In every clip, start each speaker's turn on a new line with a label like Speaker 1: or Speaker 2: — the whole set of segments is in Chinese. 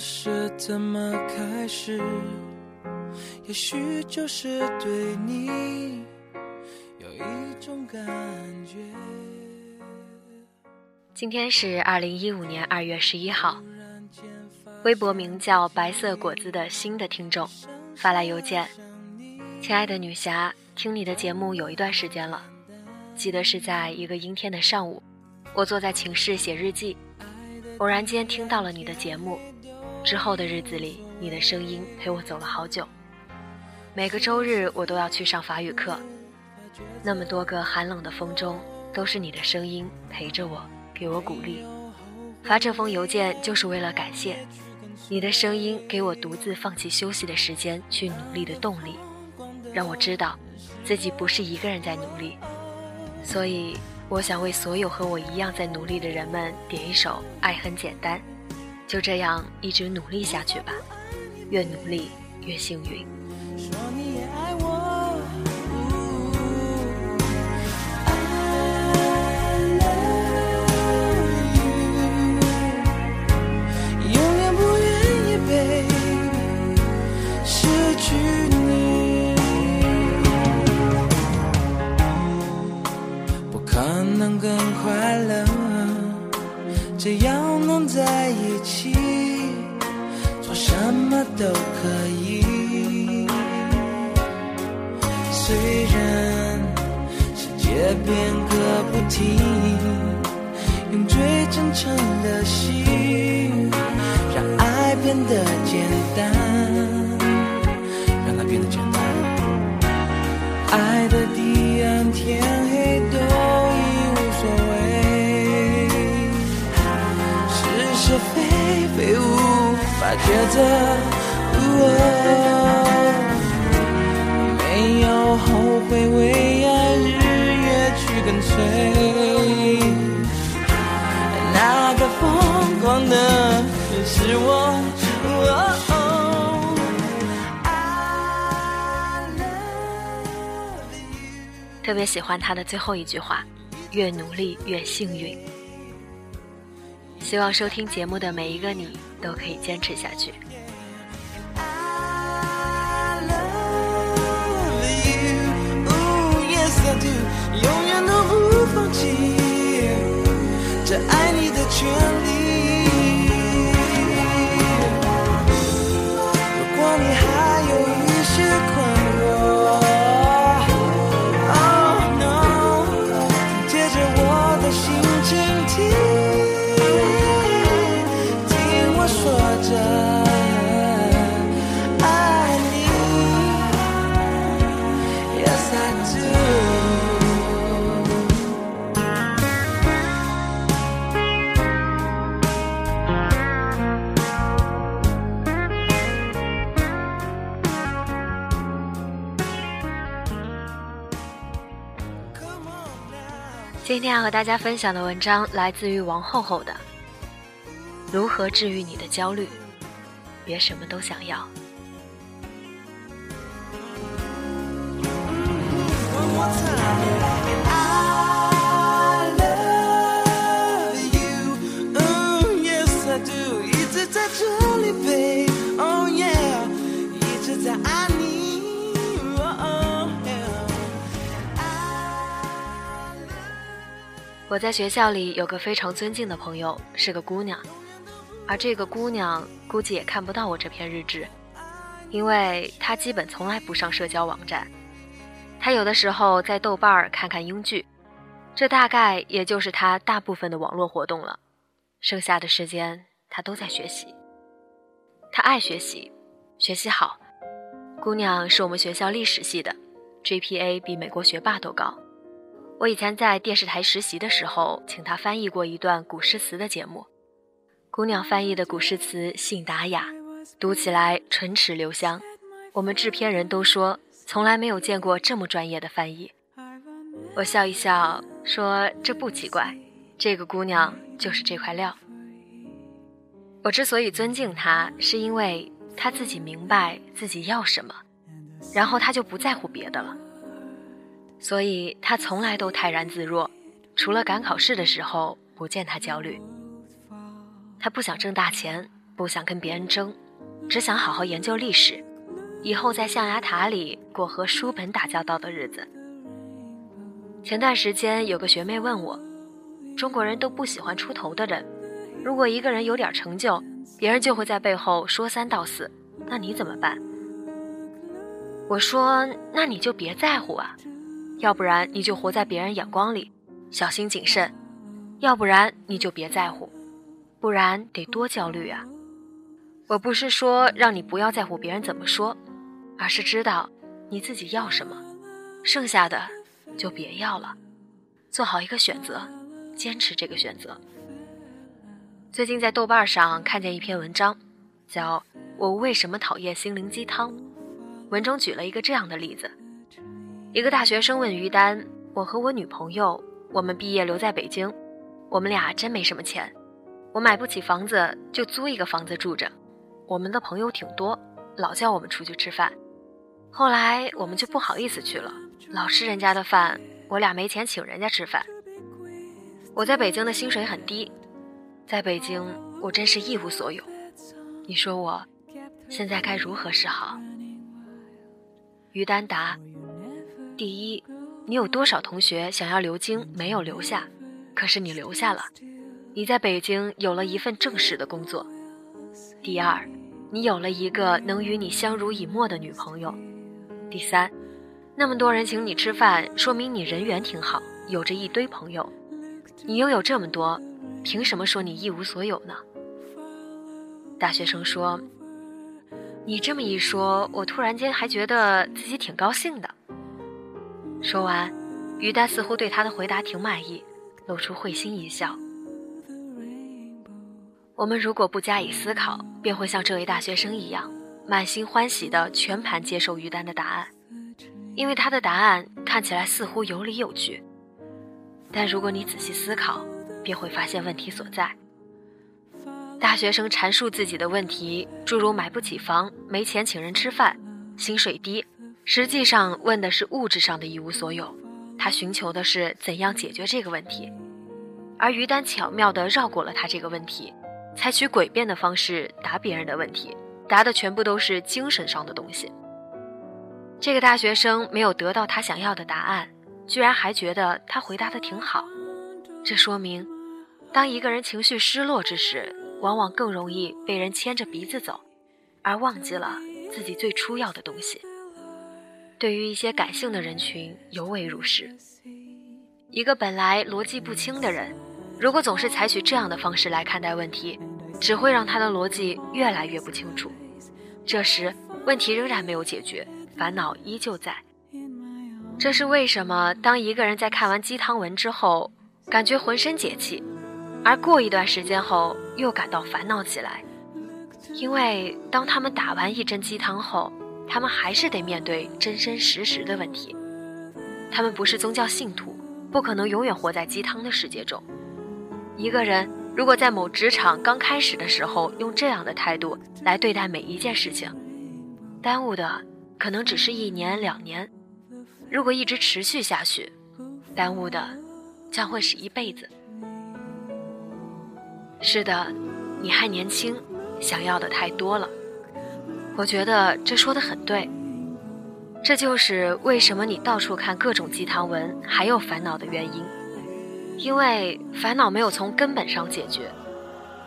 Speaker 1: 是怎么开始，也许就是对你有一种感觉。
Speaker 2: 今天是二零一五年二月十一号，微博名叫“白色果子”的新的听众发来邮件：“亲爱的女侠，听你的节目有一段时间了，记得是在一个阴天的上午，我坐在寝室写日记。”偶然间听到了你的节目，之后的日子里，你的声音陪我走了好久。每个周日我都要去上法语课，那么多个寒冷的风中，都是你的声音陪着我，给我鼓励。发这封邮件就是为了感谢你的声音，给我独自放弃休息的时间去努力的动力，让我知道自己不是一个人在努力。所以。我想为所有和我一样在努力的人们点一首《爱很简单》，就这样一直努力下去吧，越努力越幸运。
Speaker 1: 无法抉择，没有后悔，为爱日夜去跟随。那个疯狂的是我。
Speaker 2: 特别喜欢他的最后一句话：越努力越幸运。希望收听节目的每一个你都可以坚持下去。
Speaker 1: 永远都不放弃这爱你的权利。
Speaker 2: 今天要和大家分享的文章来自于王厚厚的。如何治愈你的焦虑？别什么都想要。我在学校里有个非常尊敬的朋友，是个姑娘，而这个姑娘估计也看不到我这篇日志，因为她基本从来不上社交网站，她有的时候在豆瓣儿看看英剧，这大概也就是她大部分的网络活动了。剩下的时间她都在学习。她爱学习，学习好。姑娘是我们学校历史系的，GPA 比美国学霸都高。我以前在电视台实习的时候，请她翻译过一段古诗词的节目。姑娘翻译的古诗词信达雅，读起来唇齿留香。我们制片人都说，从来没有见过这么专业的翻译。我笑一笑说：“这不奇怪，这个姑娘就是这块料。”我之所以尊敬她，是因为她自己明白自己要什么，然后她就不在乎别的了。所以他从来都泰然自若，除了赶考试的时候，不见他焦虑。他不想挣大钱，不想跟别人争，只想好好研究历史，以后在象牙塔里过和书本打交道的日子。前段时间有个学妹问我，中国人都不喜欢出头的人。如果一个人有点成就，别人就会在背后说三道四，那你怎么办？我说，那你就别在乎啊，要不然你就活在别人眼光里，小心谨慎；要不然你就别在乎，不然得多焦虑啊。我不是说让你不要在乎别人怎么说，而是知道你自己要什么，剩下的就别要了，做好一个选择，坚持这个选择。最近在豆瓣上看见一篇文章，叫《我为什么讨厌心灵鸡汤》。文中举了一个这样的例子：一个大学生问于丹：“我和我女朋友，我们毕业留在北京，我们俩真没什么钱，我买不起房子，就租一个房子住着。我们的朋友挺多，老叫我们出去吃饭，后来我们就不好意思去了，老吃人家的饭，我俩没钱请人家吃饭。我在北京的薪水很低。”在北京，我真是一无所有。你说我现在该如何是好？于丹答：第一，你有多少同学想要留京没有留下，可是你留下了，你在北京有了一份正式的工作。第二，你有了一个能与你相濡以沫的女朋友。第三，那么多人请你吃饭，说明你人缘挺好，有着一堆朋友。你拥有这么多。凭什么说你一无所有呢？大学生说：“你这么一说，我突然间还觉得自己挺高兴的。”说完，于丹似乎对他的回答挺满意，露出会心一笑。我们如果不加以思考，便会像这位大学生一样，满心欢喜的全盘接受于丹的答案，因为他的答案看起来似乎有理有据。但如果你仔细思考，便会发现问题所在。大学生阐述自己的问题，诸如买不起房、没钱请人吃饭、薪水低，实际上问的是物质上的一无所有。他寻求的是怎样解决这个问题，而于丹巧妙地绕过了他这个问题，采取诡辩的方式答别人的问题，答的全部都是精神上的东西。这个大学生没有得到他想要的答案，居然还觉得他回答的挺好。这说明，当一个人情绪失落之时，往往更容易被人牵着鼻子走，而忘记了自己最初要的东西。对于一些感性的人群，尤为如是。一个本来逻辑不清的人，如果总是采取这样的方式来看待问题，只会让他的逻辑越来越不清楚。这时，问题仍然没有解决，烦恼依旧在。这是为什么？当一个人在看完鸡汤文之后，感觉浑身解气，而过一段时间后又感到烦恼起来，因为当他们打完一针鸡汤后，他们还是得面对真真实实的问题。他们不是宗教信徒，不可能永远活在鸡汤的世界中。一个人如果在某职场刚开始的时候用这样的态度来对待每一件事情，耽误的可能只是一年两年；如果一直持续下去，耽误的。将会是一辈子。是的，你还年轻，想要的太多了。我觉得这说的很对。这就是为什么你到处看各种鸡汤文还有烦恼的原因，因为烦恼没有从根本上解决。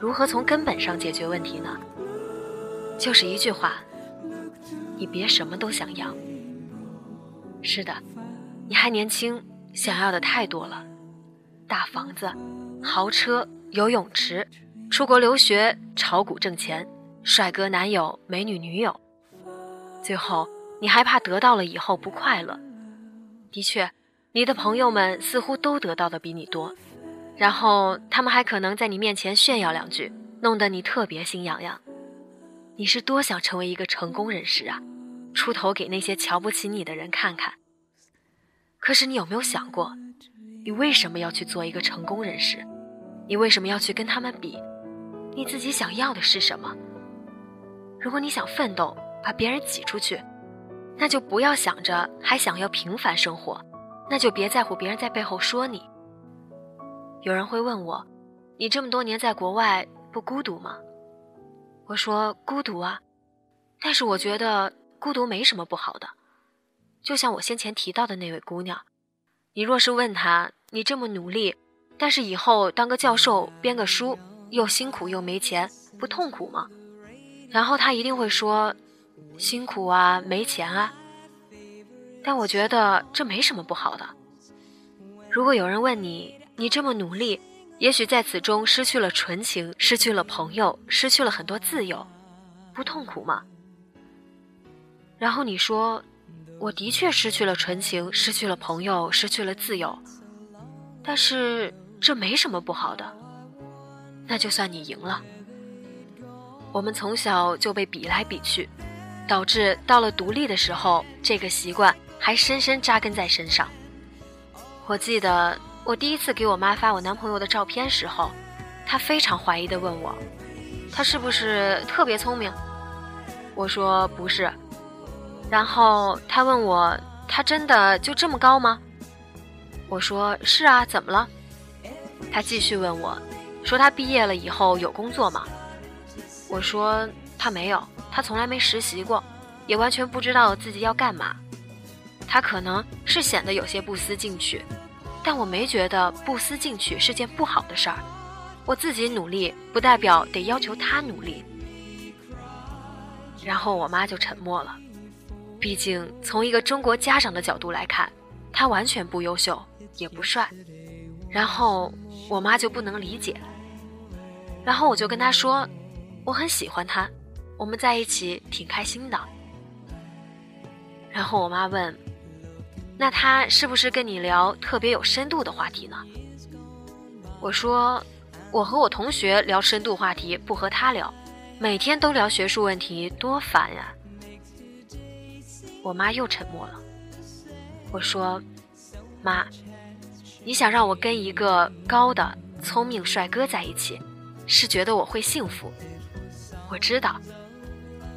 Speaker 2: 如何从根本上解决问题呢？就是一句话：你别什么都想要。是的，你还年轻，想要的太多了。大房子、豪车、游泳池，出国留学，炒股挣钱，帅哥男友，美女女友。最后，你还怕得到了以后不快乐？的确，你的朋友们似乎都得到的比你多，然后他们还可能在你面前炫耀两句，弄得你特别心痒痒。你是多想成为一个成功人士啊，出头给那些瞧不起你的人看看。可是你有没有想过，你为什么要去做一个成功人士？你为什么要去跟他们比？你自己想要的是什么？如果你想奋斗，把别人挤出去，那就不要想着还想要平凡生活，那就别在乎别人在背后说你。有人会问我，你这么多年在国外不孤独吗？我说孤独啊，但是我觉得孤独没什么不好的。就像我先前提到的那位姑娘，你若是问她，你这么努力。但是以后当个教授编个书又辛苦又没钱，不痛苦吗？然后他一定会说，辛苦啊，没钱啊。但我觉得这没什么不好的。如果有人问你，你这么努力，也许在此中失去了纯情，失去了朋友，失去了很多自由，不痛苦吗？然后你说，我的确失去了纯情，失去了朋友，失去了自由，但是。这没什么不好的，那就算你赢了。我们从小就被比来比去，导致到了独立的时候，这个习惯还深深扎根在身上。我记得我第一次给我妈发我男朋友的照片时候，她非常怀疑的问我，他是不是特别聪明？我说不是。然后她问我，他真的就这么高吗？我说是啊，怎么了？他继续问我，说他毕业了以后有工作吗？我说他没有，他从来没实习过，也完全不知道自己要干嘛。他可能是显得有些不思进取，但我没觉得不思进取是件不好的事儿。我自己努力，不代表得要求他努力。然后我妈就沉默了，毕竟从一个中国家长的角度来看，他完全不优秀，也不帅。然后我妈就不能理解，然后我就跟她说，我很喜欢他，我们在一起挺开心的。然后我妈问，那他是不是跟你聊特别有深度的话题呢？我说，我和我同学聊深度话题不和他聊，每天都聊学术问题，多烦呀。我妈又沉默了。我说，妈。你想让我跟一个高的、聪明帅哥在一起，是觉得我会幸福？我知道，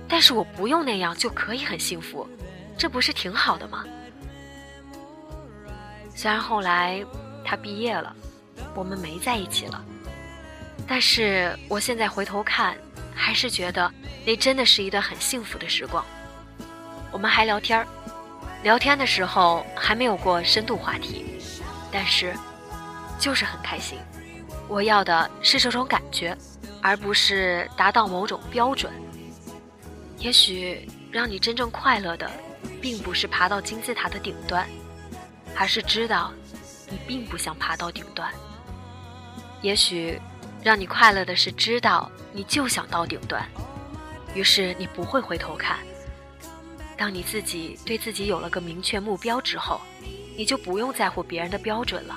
Speaker 2: 但是我不用那样就可以很幸福，这不是挺好的吗？虽然后来他毕业了，我们没在一起了，但是我现在回头看，还是觉得那真的是一段很幸福的时光。我们还聊天儿，聊天的时候还没有过深度话题。但是，就是很开心。我要的是这种感觉，而不是达到某种标准。也许让你真正快乐的，并不是爬到金字塔的顶端，而是知道你并不想爬到顶端。也许让你快乐的是知道你就想到顶端，于是你不会回头看。当你自己对自己有了个明确目标之后。你就不用在乎别人的标准了，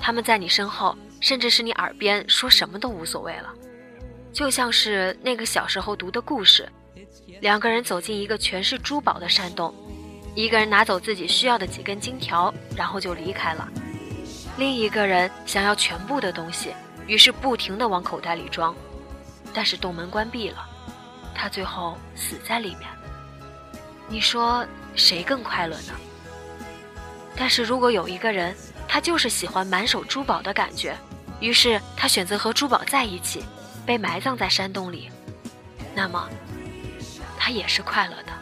Speaker 2: 他们在你身后，甚至是你耳边说什么都无所谓了。就像是那个小时候读的故事，两个人走进一个全是珠宝的山洞，一个人拿走自己需要的几根金条，然后就离开了；另一个人想要全部的东西，于是不停地往口袋里装，但是洞门关闭了，他最后死在里面。你说谁更快乐呢？但是如果有一个人，他就是喜欢满手珠宝的感觉，于是他选择和珠宝在一起，被埋葬在山洞里，那么他也是快乐的。